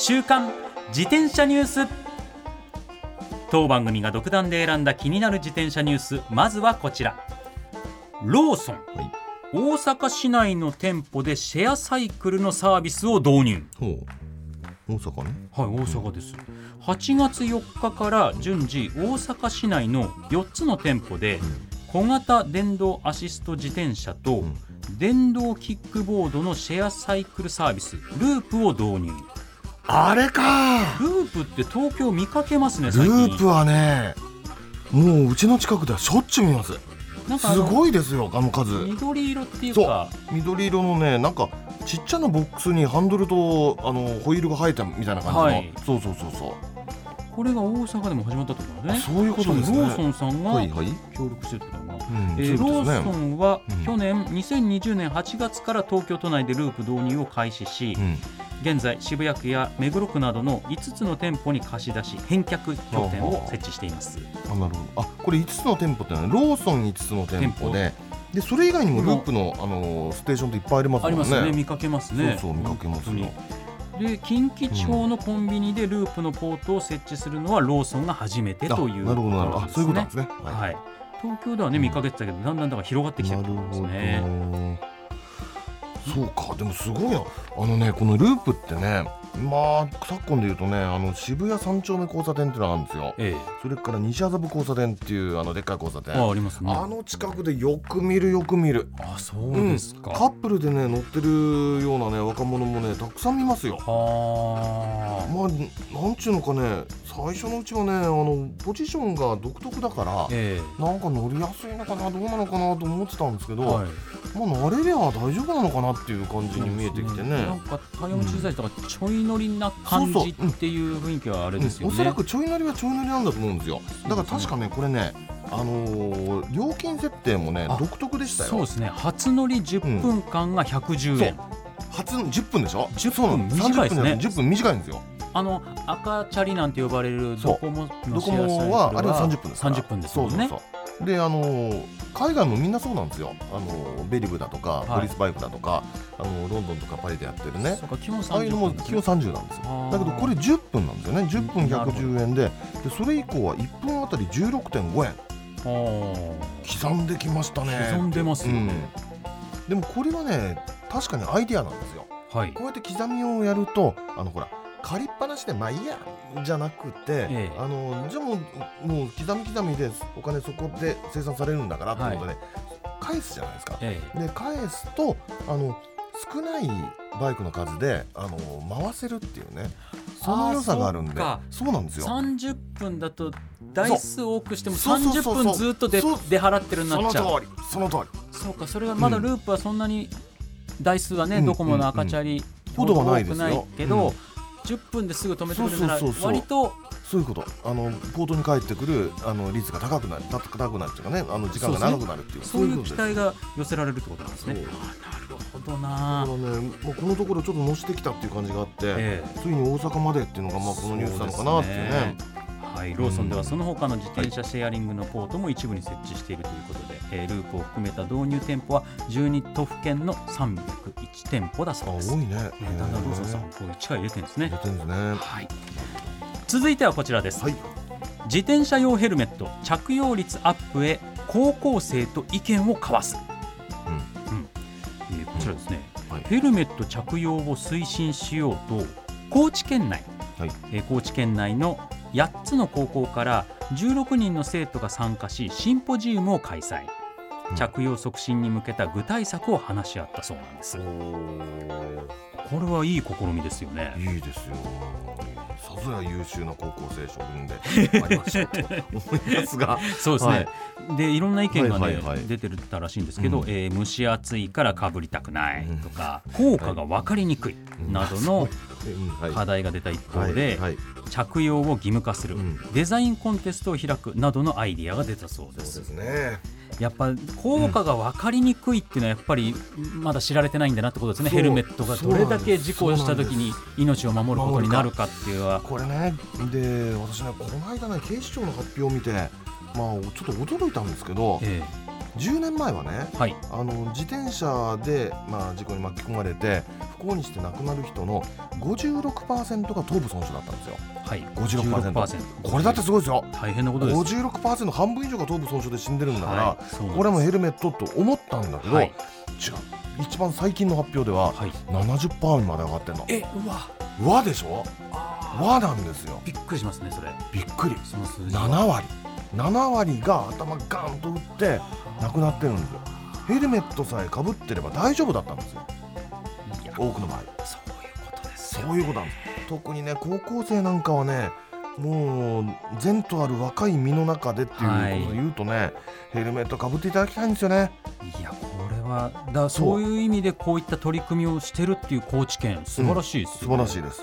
週刊自転車ニュース。当番組が独断で選んだ気になる自転車ニュース。まずはこちら。ローソン、はい。大阪市内の店舗でシェアサイクルのサービスを導入。大阪ね。はい大阪です。8月4日から順次大阪市内の4つの店舗で小型電動アシスト自転車とん。電動キックボードのシェアサイクルサービスループを導入あれか。ループって東京見かけますねル最近。ープはねもううちの近くではしょっちゅう見ます。すごいですよあの数。緑色っていうか。緑色のねなんかちっちゃなボックスにハンドルとあのホイールが生えたみたいな感じの、はい。そうそうそうそう。これが大阪でも始まったってことだね。あそういうことですね。ローソンさんが協力してるってことだな、うんえーローソンはうん。去年2020年8月から東京都内でループ導入を開始し、うん。現在渋谷区や目黒区などの5つの店舗に貸し出し返却拠点を設置しています。あなるほど。あこれ5つの店舗ってのはローソン5つの店舗ででそれ以外にもループの、あのーステーションっていっぱいありますもんね。ありますね。見かけますね。そうそう見かけますよ。で近畿地方のコンビニでループのポートを設置するのはローソンが初めてあというなるほどなるほど。あそういうことなんですねね。はい。はい東京ではね見かけてたけどだんだんだから広がってきてるってことですね。そうかでもすごいな。あのねこのループってねまあ昨今で言うとねあの渋谷三丁目交差点っていうのがあるんですよ。えそれから西麻布交差点っていうあのでっかい交差点。えあありますね。あの近くでよく見るよく見る。あそうですか、うん。カップルでね乗ってるようなね若者もねたくさん見ますよ。はあ。まあなんちゅうのかね最初のうちはねあのポジションが独特だからえなんか乗りやすいのかなどうなのかなと思ってたんですけど、えはい。まあ慣れりゃ大丈夫なのかなっていう感じに見えてきてね。なんかタイヤも小さい人がちょい乗りな感じっていう雰囲気はあれですよね。うん。おそらくちょい乗りはちょい乗りなんだと思うんですよ。だから確かねこれねあのー料金設定もねあ独特でしたよ。そうですね。初乗り10分間が110円。初10分でしょ？10分短いですね。30分じゃな10分短いんですよ。あの赤チャリなんて呼ばれるドコモのシェアサイクはあれは30分ですから。30分ですもんね。そうそうそうであのー海外もみんなそうなんですよ。あのーベリブだとか、い。ポリスバイクだとかあのーロンドンとかパリでやってるね。ああいうのも30分基本30なんですよ。だけどこれ10分なんですよね。10分なるほど。110円ででそれ以降は1分あたり16.5円。あ刻んできましたね。刻んでますよね。うん。でもこれはね確かにアイディアなんですよ。ーはい。こうやって刻みをやるとあのほら借りっぱなしでまあいいやじゃなくて、ええ。あのじゃあもうもう刻み刻みでお金そこで生産されるんだからってことで、返すじゃないですか。ええ。で返すとあの少ないバイクの数であの回せるっていうね。その良さがあるんで。あそうなんですよ。30分だと台数多くしてもそう。そうそうそう。30分ずっと出払ってるなっちゃう。り。その通り。そうかそれはまだループはそんなに台数はね、うんドコモの赤チャリほどはないですよ。多くないけど、うん10分ですぐ止めてくれるならそうそうそうそう。割と。そういうこと。あのポートに帰ってくるあの率が高くなる高くなるっていうかねあの時間が長くなるっていう。そういう期待が寄せられるってことなんですね。なるほどだなから。ね、もうこのところちょっと乗してきたっていう感じがあって、ええ。ついに大阪までっていうのがまあこのニュースなのかなっていうね。はい、ローソンではその他の自転車シェアリングのポートも一部に設置しているということで、えーループを含めた導入店舗は12都府県の301店舗だあそうです。多いね。ねだんだんローソンさんこう力入れてるんですねえ出。てるんですね。はい。続いてはこちらです。はい。自転車用ヘルメット着用率アップへ高校生と意見を交わす、うんえーこちらですね、はいヘルメット着用を推進しようと高知県内、はいえー高知県内の8つの高校から16人の生徒が参加しシンポジウムを開催。着用促進に向けた具体策を話し合ったそうなんです。これはいい試みですよね。いいですよ。さぞや優秀な高校生諸君でありましょうと思いますが。そうですね、はい。でいろんな意見がね、はいはいはい。出てたらしいんですけど、うん。えー蒸し暑いからかぶりたくないうん。とか、効果が分かりにくいなどの課題が出た一方で、はい。はい。着用を義務化する、うん。デザインコンテストを開くなどのアイディアが出たそうです。そうですねやっぱ効果が分かりにくいっていうのはやっぱりまだ知られてないんだなってことですねヘルメットがどれだけ事故をした時に命を守ることになるかっていうのは。これねで私ねこの間ね警視庁の発表を見てまあちょっと驚いたんですけどえ10年前はねえはい。あの自転車で、まあ、事故に巻き込まれて不幸にして亡くなる人の56%が頭部損傷だったんですよ。はい。56% 16%これだってすごいですよ。大変なことです。56%半分以上が頭部損傷で死んでるんだから、はい。これもヘルメットと思ったんだけど、はい。違う。一番最近の発表でははい。70%にまで上がってんの。えうわ。和でしょ？和なんですよ。びっくりしますねそれ。びっくり。その数字は。7割7割が頭ガンと打って亡くなってるんですよ。ヘルメットさえかぶってれば大丈夫だったんですよ。多くの場合。そういうことですよ。そういうことなんです。特にね高校生なんかはねもう前途ある若い身の中でっていうことを言うとね、ヘルメットかぶっていただきたいんですよね。いやこれはだそう。いう意味でこういった取り組みをしてるっていう高知県素晴らしいです素よ、ね。晴らしいです。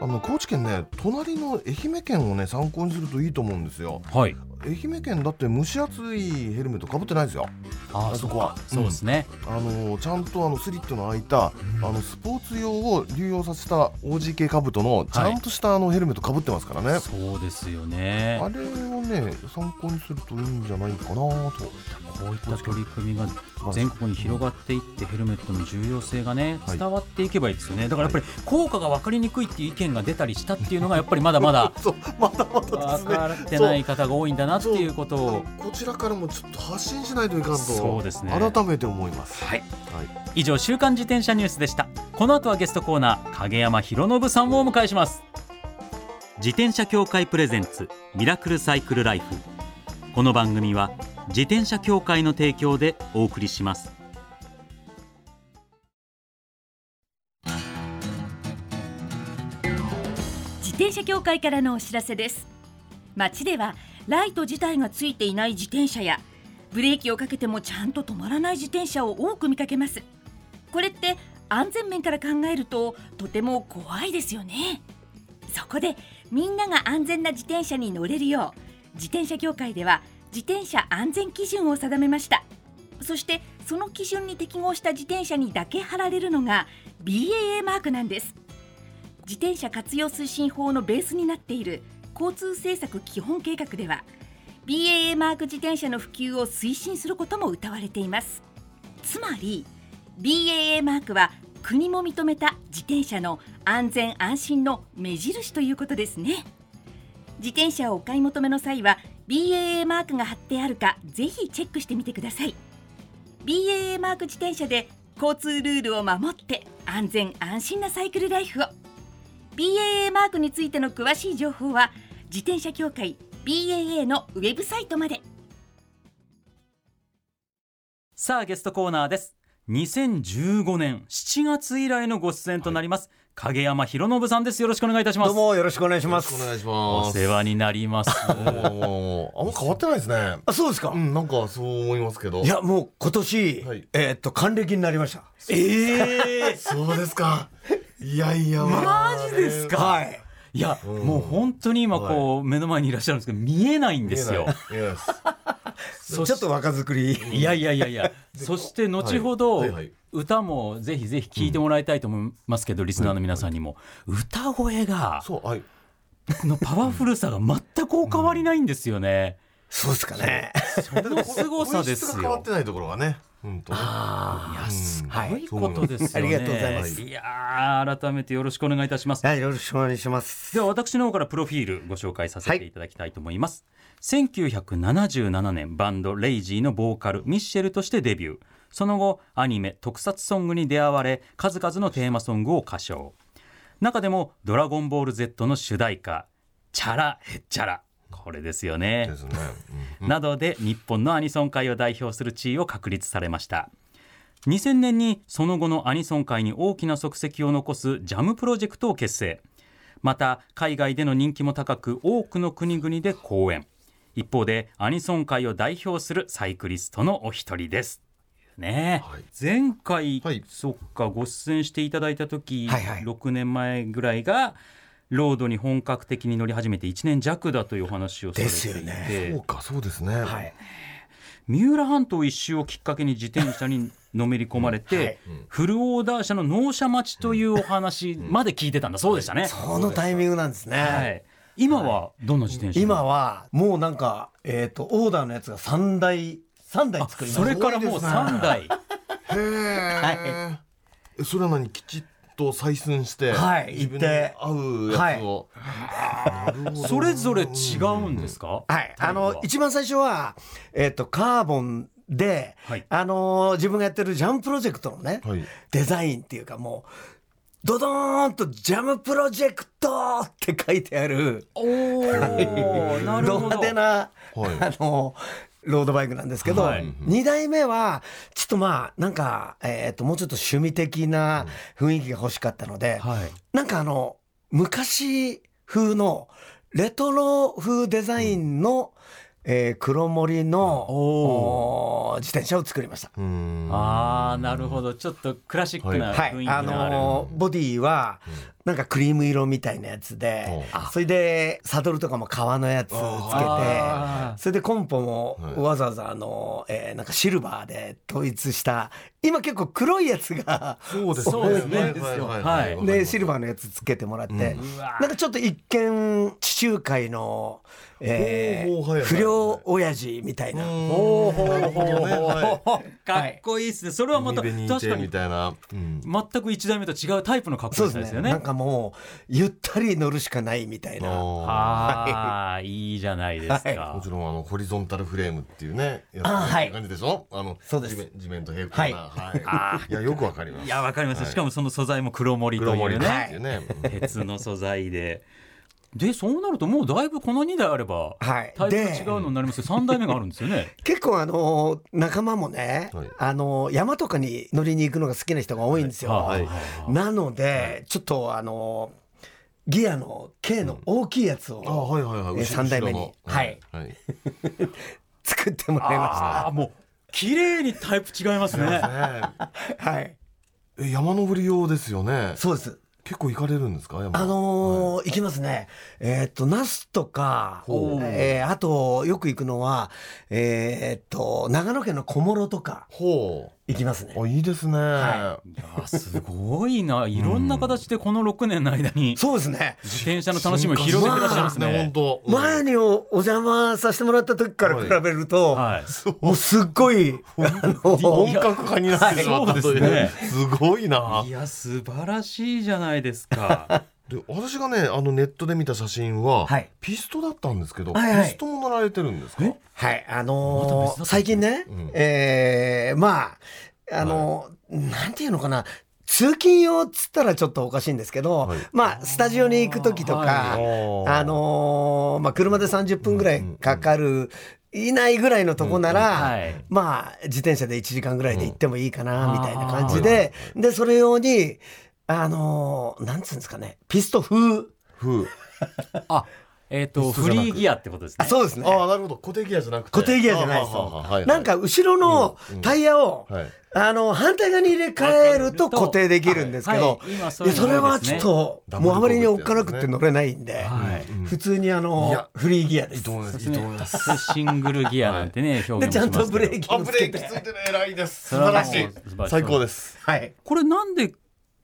あの高知県ね隣の愛媛県をね参考にするといいと思うんですよ。はい愛媛県だって蒸し暑いヘルメットかぶってないんですよ。ああそこは。そうですね、あのちゃんとあのスリットの開いた、あのスポーツ用を流用させた OGK カブトのちゃんとしたあのヘルメットかぶってますからね、そうですよね。あれをね参考にするといいんじゃないかなとこういった取り組みが全国に広がっていってヘルメットの重要性がねはい。伝わっていけばいいですよね。だからやっぱり効果が分かりにくいっていう意見が出たりしたっていうのがやっぱりまだまだ そうまだまだ分かねってない方が多いんだなっていうことをこちらからもちょっと発信しないといかんとそうですね。改めて思います。はい。はい。以上週刊自転車ニュースでした。この後はゲストコーナー影山博信さんをお迎えします。自転車協会プレゼンツミラクルサイクルライフ。この番組は自転車協会の提供でお送りします。自転車協会からのお知らせです。街ではライト自体がついていない自転車やブレーキをかけてもちゃんと止まらない自転車を多く見かけます。これって安全面から考えるととても怖いですよね。そこでみんなが安全な自転車に乗れるよう自転車協会では自転車安全基準を定めました。そしてその基準に適合した自転車にだけ貼られるのが BAA マークなんです。自転車活用推進法のベースになっている交通政策基本計画では BAA マーク自転車の普及を推進することも謳われています。つまり BAA マークは国も認めた自転車の安全安心の目印ということですね。自転車をお買い求めの際は BAA マークが貼ってあるかぜひチェックしてみてください。BAA マーク自転車で交通ルールを守って安全安心なサイクルライフを。BAA マークについての詳しい情報は自転車協会 BAA のウェブサイトまで。さあゲストコーナーです。2015年7月以来のご出演となります、影山博信さんです。よろしくお願いいたします。どうもよろしくお願いします。お願いしおます。世話になります。もうあんま変わってないですね。あ、そうですか。うんなんかそう思いますけど。いや、もう今年、はい。えーっと還暦になりました。ええそうですか。いやいやマジですか？はい。いや、うん。もう本当に今こう、目の前にいらっしゃるんですけど見えないんですよ。ちょっと若作り。いやいやいやいや。そして後ほど、はい。はいはい歌もぜひぜひ聞いてもらいたいと思いますけど、リスナーの皆さんにも、歌声がそうはい。のパワフルさが全くお変わりないんですよね。そうですかね。その凄さです変わよってないところがね本当ねいやすごいことですよね。はいありがとうございます。いやー改めてよろしくお願いいたします。はい、よろしくお願いします。では私の方からプロフィールご紹介させていただきたいと思います、1977年バンドレイジーのボーカルミッシェルとしてデビューその後アニメ特撮ソングに出会われ数々のテーマソングを歌唱。中でも「ドラゴンボール Z」の主題歌「チャラヘッチャラ」これですよね。ですね。などで日本のアニソン界を代表する地位を確立されました。2000年にその後のアニソン界に大きな足跡を残すジャムプロジェクトを結成。また海外での人気も高く多くの国々で公演。一方でアニソン界を代表するサイクリストのお一人ですね、はい。前回、はい。そっかご出演していただいた時、はいはい。6年前ぐらいがロードに本格的に乗り始めて1年弱だというお話をされていて。ですよね。そうかそうですね。はい。三浦半島一周をきっかけに自転車にのめり込まれて、はい。フルオーダー車の納車待ちというお話まで聞いてたんだそうでしたね。そのタイミングなんですね。はい、今はどんな自転車今はもうなんかえっ、とオーダーのやつが三台三台作りました。それからもう3台。へえ、えそれは何きちっと採寸して、はい自分に合うやつを、なるほどそれぞれ違うんですか、はい、あの一番最初は、えっとカーボンで、はい。あの自分がやってるジャムプロジェクトのね、はい。デザインっていうかもうドドーンと「ジャムプロジェクト」って書いてある。おーなるドほ ど派手な、はい。あのロードバイクなんですけど、はい。2代目はちょっとまあなんか、えっともうちょっと趣味的な雰囲気が欲しかったので、はい。なんかあの昔風のレトロ風デザインの、えー黒森の自転車を作りました。うーん。あーなるほど。ちょっとクラシックなはい、あ雰囲気のある、のーボディはなんかクリーム色みたいなやつで、それでサドルとかも革のやつつけてそれでコンポもはいわざわざあの、えーなんかシルバーで統一した今結構黒いやつがそうですそうですね。はいでシルバーのやつつけてもらって、なんかちょっと一見地中海の、えー不良親父みたいな。ほうほうほうなるほどねはいかっこいいですね。それはまた確かにみたいな、うん。全く一代目と違うタイプのかっこそうでね。よさですすよね。なんかもうゆったり乗るしかないみたいな。あああい。いじゃない。ですーかもちろんあのホリゾンタルフレームっていうねやはい。感じでしょ？あのそうです。地面地面と平行な。はい、い、やよくわかります。いやわかります、はい。しかもその素材も黒森と黒いうね、森っていうね、鉄の素材ででそうなるともうだいぶこの2台あればはい。タイプがで違うのになりますよ。3代目があるんですよね。結構あのー仲間もね、はい。あのー山とかに乗りに行くのが好きな人が多いんですよ。はい。なのでちょっとあのーギアの K の大きいやつを、あはいはいはい。えー三代目にはい。はい。作ってもらいまああもう綺麗にタイプ違いますね。はい、え山登り用ですよね。そうです。結構行かれるんですか？山あのー行きますね。えーっと、那須とか、えーあと、よく行くのは、えーっと、長野県の小諸とか。ほ行きますね。うあいいですね、はい。やすごいな。いろんな形でこの6年の間にそうですね。自転車の楽しみを広げてらっしゃいますね。本当。前におお邪魔させてもらった時から比べると、はい。もうすっごい、あの本格化になってしまったという、はい。すごいな。いや素晴らしいじゃないですかで私がねあのネットで見た写真は、はい。ピストだったんですけど、はいはい。ピストも乗られてるんですか？はい、あのー最近ね、うん。えーまあ、あのーなんていうのかな、通勤用っつったらちょっとおかしいんですけど、はい。まあ、スタジオに行く時とか、はあのーまあ、車で30分ぐらいかかる、以内ぐらいのとこなら、はい。まあ、自転車で1時間ぐらいで行ってもいいかな、うんみたいな感じあーで、で、それ用に、あのーなんつうんですかね、ピスト風。風。あえっ、とピストじゃなく。フリーギアってことですね。あそうですね。ああなるほど。固定ギアじゃなくて。固定ギアじゃないですあはいはい。なんか後ろのタイヤを、はい。あの反対側に入れ替えると固定できるんですけど、はい。今そういうそれはちょっともうあまりにおっかなくて乗れないんで、はい。普通にあいのやフリーギアです。いいと。思います。いいそうですね。と思います。シングルギアなんてね、表でちゃんとブレーキつけて。レーキついてる。偉いです。素晴らしい。最高です。はい。これなんで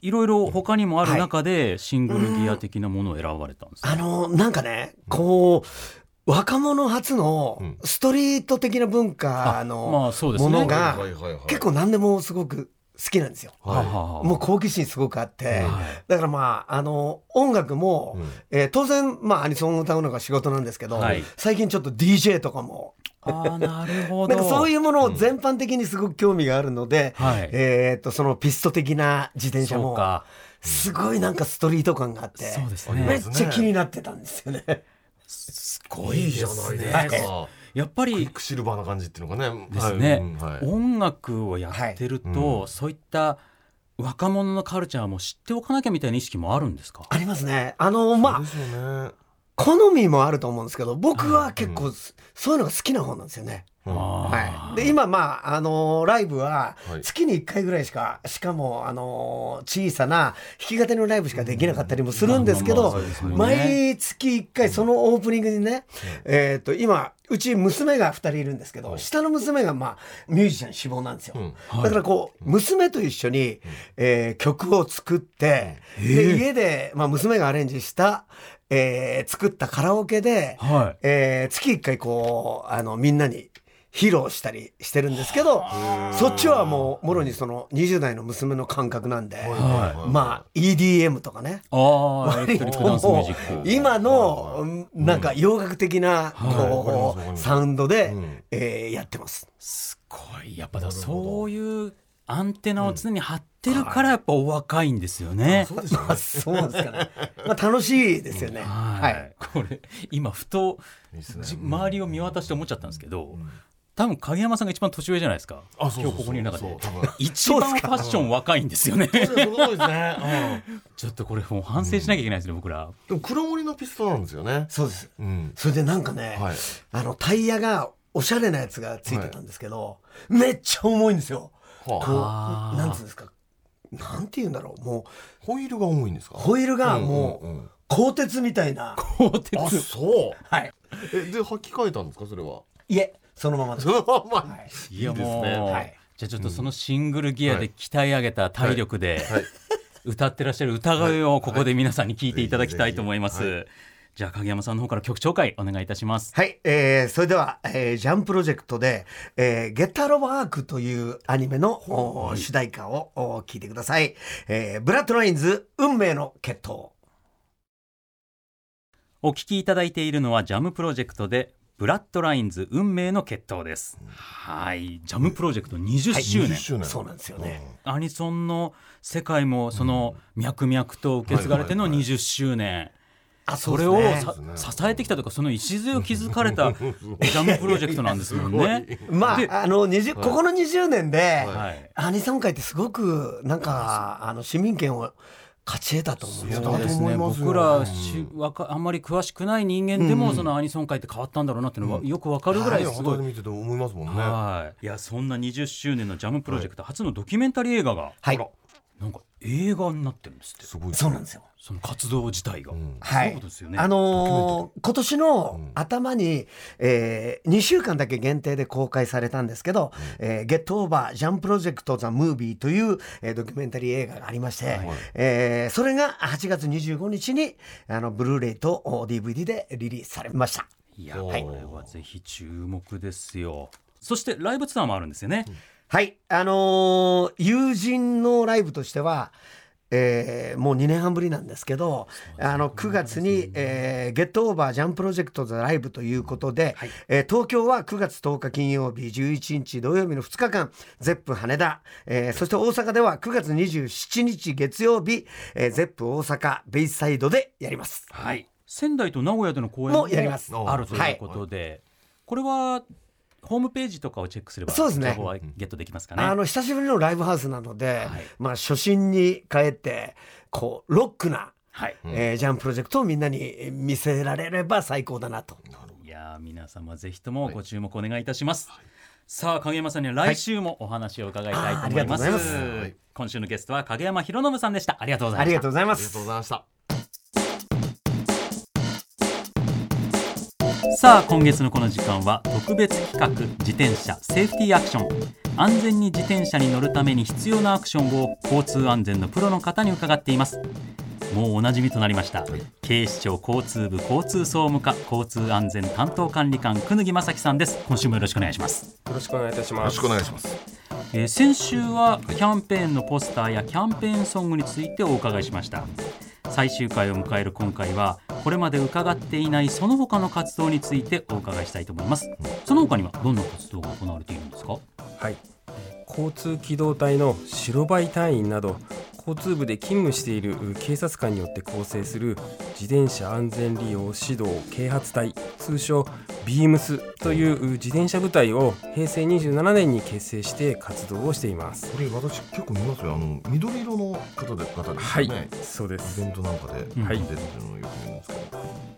いろいろ他にもある中でシングルギア的なものを選ばれたんですか、あのなんかねこう若者初のうん。ストリート的な文化まのあそうですね。ものがはいはいはいはい。結構何でもすごく好きなんですよ。はあははあもう好奇心すごくあって、はい。だからまああの音楽も、うん。えー当然まあアニソンを歌うのが仕事なんですけど、はい。最近ちょっと DJ とかも。ああなるほど。なんかそういうものを全般的にすごく興味があるので、はい。えーっとそのピスト的な自転車もすごいなんかストリート感があってそうですめね。っちゃ気になってたんですよね。すごいじゃないですねかやっぱりクイックシルバーな感じっていうのがね。ですね、はい。うんはい。音楽をやってると、はいそういった若者のカルチャーも知っておかなきゃみたいな意識もあるんですか？ありますね。あのまあ好みもあると思うんですけど僕は結構そういうのが好きな方なんですよね。あはい、で今まああのーライブははい。月に1回ぐらいしかしかもあのー小さな弾き語りのライブしかできなかったりもするんですけど毎月1回そのオープニングにねえっと今うち娘が2人いるんですけど下の娘がまあミュージシャン志望なんですよ。うん。だからこう娘と一緒にえー曲を作ってで家でまあ娘がアレンジしたえー作ったカラオケではい。えー月1回こうあのみんなに披露したりしてるんですけどそっちはもうもろにその20代の娘の感覚なんで、はいまあ EDM とかね。ああエレクトリックダンスミュージもック。う 今のうん。なんか洋楽的なこうサウンドでうん。えーやってます。すごい。やっぱだそういうアンテナを常に張ってるからやっぱお若いんですよね、そうですよね。まあそうなんですかね。まあ楽しいですよね。はい、はい。これ今ふと周りを見渡して思っちゃったんですけど、多分影山さんが一番年上じゃないですか。あそう今日ここにいる中で。一番ファッション若いんですよね。そうですね、ちょっとこれもう反省しなきゃいけないですね、僕ら。でも黒森のピストなんですよね。そうです。うん。それでなんかね、はい。あのタイヤがおしゃれなやつがついてたんですけど、めっちゃ重いんですよ。こはあ。うなんつうんですか。なんて言うんだろうもう。ホイールが重いんですか？ホイールがもうんうんうん。う鋼鉄みたいな、鋼鉄。あそう。はい。えで履き替えたんですか？それは。いえそのままです。そのままはいいやもはい。じゃあちょっとそのシングルギアで鍛え上げた体力ではい。歌ってらっしゃる歌声をここで皆さんに聞いていただきたいと思います、じゃあ影山さんの方から曲紹介お願いいたします。はい、えーそれでは、えージャンプロジェクトで「えーゲッタロワーク」というアニメの、お主題歌をお聞いてください、えーブラッドラインズ運命の決闘。お聞きいただいているのはジャムプロジェクトでブラッドラインズ運命の決闘です、はい。ジャムプロジェクト20周年、20周年。そうなんですよね、アニソンの世界もその脈々と受け継がれてのはいはい20周年、あそれをね支えてきたとかその礎を築かれたジャムプロジェクトなんですもんね。でまああの20ここの20年で、はい。アニソン界ってすごくなんかあの市民権を勝ち得たと思うんですよね思いますよ。僕らしわかあんまり詳しくない人間でも、そのアニソン界って変わったんだろうなっていうのはよくわかるぐらいすごい。肌で見てて思いますもんね。はい、いやそんな20周年のジャムプロジェクト、初のドキュメンタリー映画が。はい。なんか映画になってるんですって。すごいそうなんですよ。その活動自体が、ん。はい。そうですよね。あのー今年のうん。頭に、えー2週間だけ限定で公開されたんですけど「えー、ゲットオーバージャンプロジェクト・ザ・ムービー」という、えードキュメンタリー映画がありまして、はい。えーそれが8月25日にあのブルーレイとお DVD でリリースされました。いやこはいれはぜひ注目ですよ。そしてライブツアーもあるんですよね。はい、あのー友人のライブとしては、えーもう2年半ぶりなんですけど、あの9月に、えーゲットオーバージャンプロジェクトザライブということで、えー東京は9月10日金曜日、11日土曜日の2日間、ゼップ羽田、えーそして大阪では9月27日月曜日、えーゼップ大阪ベイサイドでやります。はい。仙台と名古屋での公演もやります。あるということで、これはホームページとかをチェックすればそうですね情報はゲットできますかね。あの久しぶりのライブハウスなので、はいまあ初心に帰ってこうロックなはい。えージャンプロジェクトをみんなに見せられれば最高だなと。いやー皆様ぜひともご注目お願いいたします。さあ影山さんには来週もお話を伺いたいと思います。はいあありがとうございますはい今週のゲストは影山博信さんでした。ありがとうございましたありがとう。ございまありがとうす。ございましたさあ今月のこの時間は特別企画自転車セーフティーアクション。安全に自転車に乗るために必要なアクションを交通安全のプロの方に伺っています。もうおなじみとなりました、警視庁交通部交通総務課交通安全担当管理官久木正樹さんです。今週もよろしくお願いします。よろしくお願いいたします。よろしくお願いします。えー先週はキャンペーンのポスターやキャンペーンソングについてお伺いしました最終回を迎える今回はこれまで伺っていないその他の活動についてお伺いしたいと思います。その他にはどんな活動が行われているんですか？はい。交通機動隊の白バイ隊員など交通部で勤務している警察官によって構成する自転車安全利用指導啓発隊通称ビームスという自転車部隊を平成27年に結成して活動をしています。これ私結構見ますよ。あの緑色の方で方ですはいそうです。イベントなんかで出てるはいのをよく見るんですけど、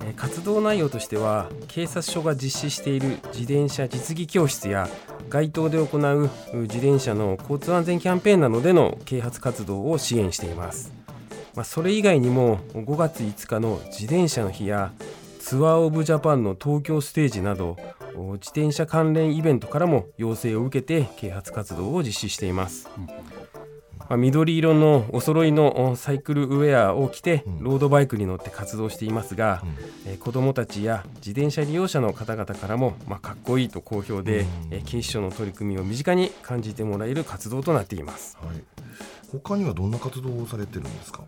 えー活動内容としては警察署が実施している自転車実技教室や街頭で行う自転車の交通安全キャンペーンなどでの啓発活動を支援しています、まあ、それ以外にも5月5日の自転車の日やツアーオブジャパンの東京ステージなど自転車関連イベントからも要請を受けて啓発活動を実施しています、うん、緑色のお揃いのおサイクルウェアを着てうん。ロードバイクに乗って活動していますが、えー子どもたちや自転車利用者の方々からも、まあ、かっこいいと好評で、うん。えー警視庁の取り組みを身近に感じてもらえる活動となっています。はい、他にはどんな活動をされてるんですか？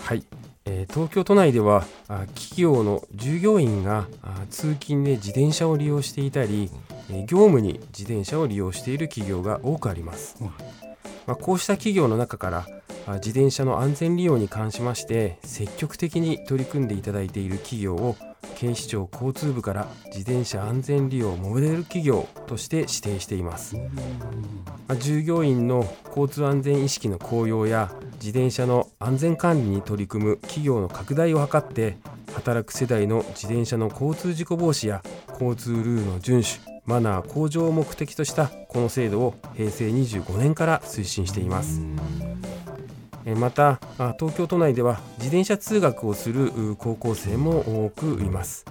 はい、えー東京都内ではあ企業の従業員があ通勤で自転車を利用していたり、えー業務に自転車を利用している企業が多くあります、うんまあ、こうした企業の中からあ自転車の安全利用に関しまして積極的に取り組んでいただいている企業を警視庁交通部から自転車安全利用モデル企業として指定しています。まあ従業員の交通安全意識の向上や自転車の安全管理に取り組む企業の拡大を図って働く世代の自転車の交通事故防止や交通ルールの遵守マナー向上を目的としたこの制度を平成25年から推進しています。えまた東京都内では自転車通学をする高校生も多くいます。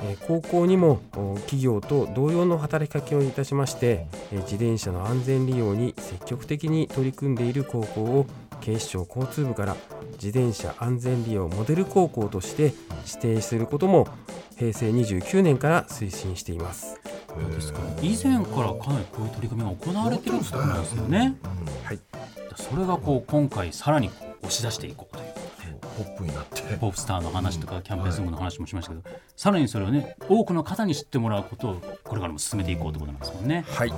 え高校にも企業と同様の働きかけをいたしましてえ自転車の安全利用に積極的に取り組んでいる高校を警視庁交通部から自転車安全利用モデル高校として指定することも平成29年から推進しています。ですから以前からかなりこういう取り組みが行われてるってことなんですよね。はい。それがこう今回さらに押し出していこうという。ポップになって。ポップスターの話とかキャンペーンソングの話もしましたけど、さらにそれをね多くの方に知ってもらうことをこれからも進めていこうということなんですもんね。はい。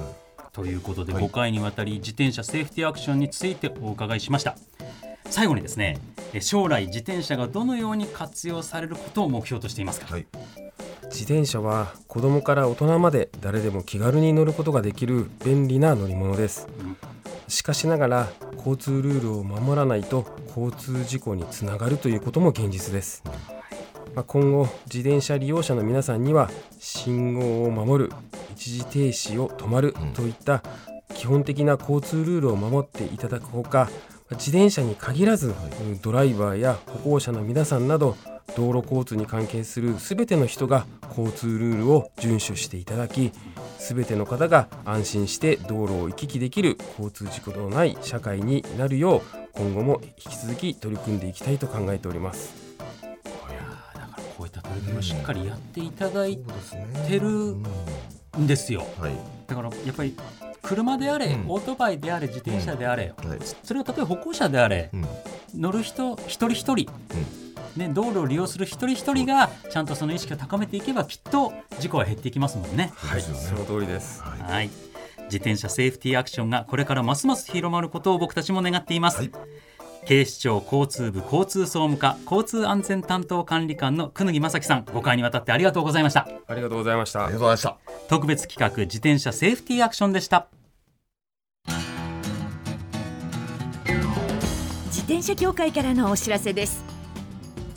ということで5回にわたり自転車セーフティーアクションについてお伺いしました。最後にですねえ将来自転車がどのように活用されることを目標としていますか、はい自転車は子供から大人まで誰でも気軽に乗ることができる便利な乗り物です。しかしながら交通ルールを守らないと交通事故につながるということも現実です、ま、今後自転車利用者の皆さんには信号を守る一時停止を止まるといった基本的な交通ルールを守っていただくほか自転車に限らずドライバーや歩行者の皆さんなど道路交通に関係するすべての人が交通ルールを遵守していただきすべての方が安心して道路を行き来できる交通事故のない社会になるよう今後も引き続き取り組んでいきたいと考えております。いやーだからこういった取り組みをしっかりやっていただいてるうんんですよ。はい。だからやっぱり車であれ、うん。オートバイであれ自転車であれ、はい。それを例えば歩行者であれ、うん。乗る人一人一人、ね、道路を利用する一人一人がちゃんとその意識を高めていけばきっと事故は減っていきますもんね。はいその通りです。はい。はい。自転車セーフティーアクションがこれからますます広まることを僕たちも願っています、はい。警視庁交通部交通総務課交通安全担当管理官の久野木正樹さん5回にわたってありがとうございました。ありがとうございました。ありがとうございました。特別企画自転車セーフティーアクションでした。自転車協会からのお知らせです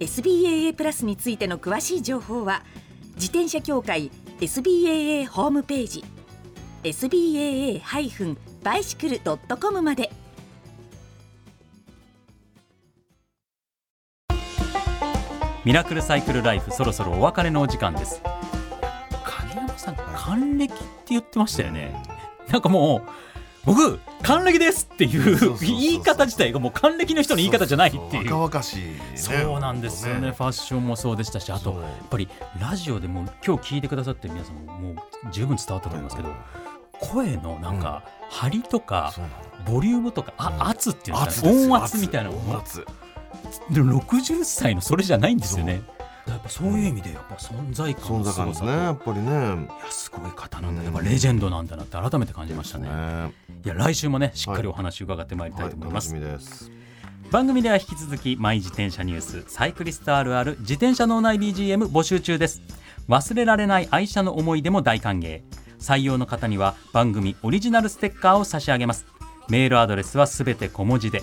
SBAA プラスについての詳しい情報は自転車協会 SBAA ホームページ sbaa-bicycle.com まで。ミラクルサイクルライフそろそろお別れのお時間です。影山さん還暦って言ってましたよね。なんかもう僕還暦ですっていう言い方自体がもう還暦の人の言い方じゃないっていう。若々しい、ね、そうなんですよね。ね。ファッションもそうでしたしあとやっぱりラジオでも今日聞いてくださってる皆さんももう十分伝わったと思いますけど声のなんか張りとかボリュームとかあうん。圧っていうののかな？圧ですよ音圧みたいなのも。音圧でも60歳のそれじゃないんですよねやっぱそういう意味でやっぱ存在感存の在感ですねやっぱりね。いやすごい方なんだやっぱうんレジェンドなんだなって改めて感じましたね。ね。いや来週もねしっかりお話伺ってまいりたはいいと思います、楽しみです。番組では引き続きマイ自転車ニュースサイクリストあるある自転車脳内 BGM 募集中です。忘れられない愛車の思い出も大歓迎。採用の方には番組オリジナルステッカーを差し上げます。メールアドレスはすべて小文字で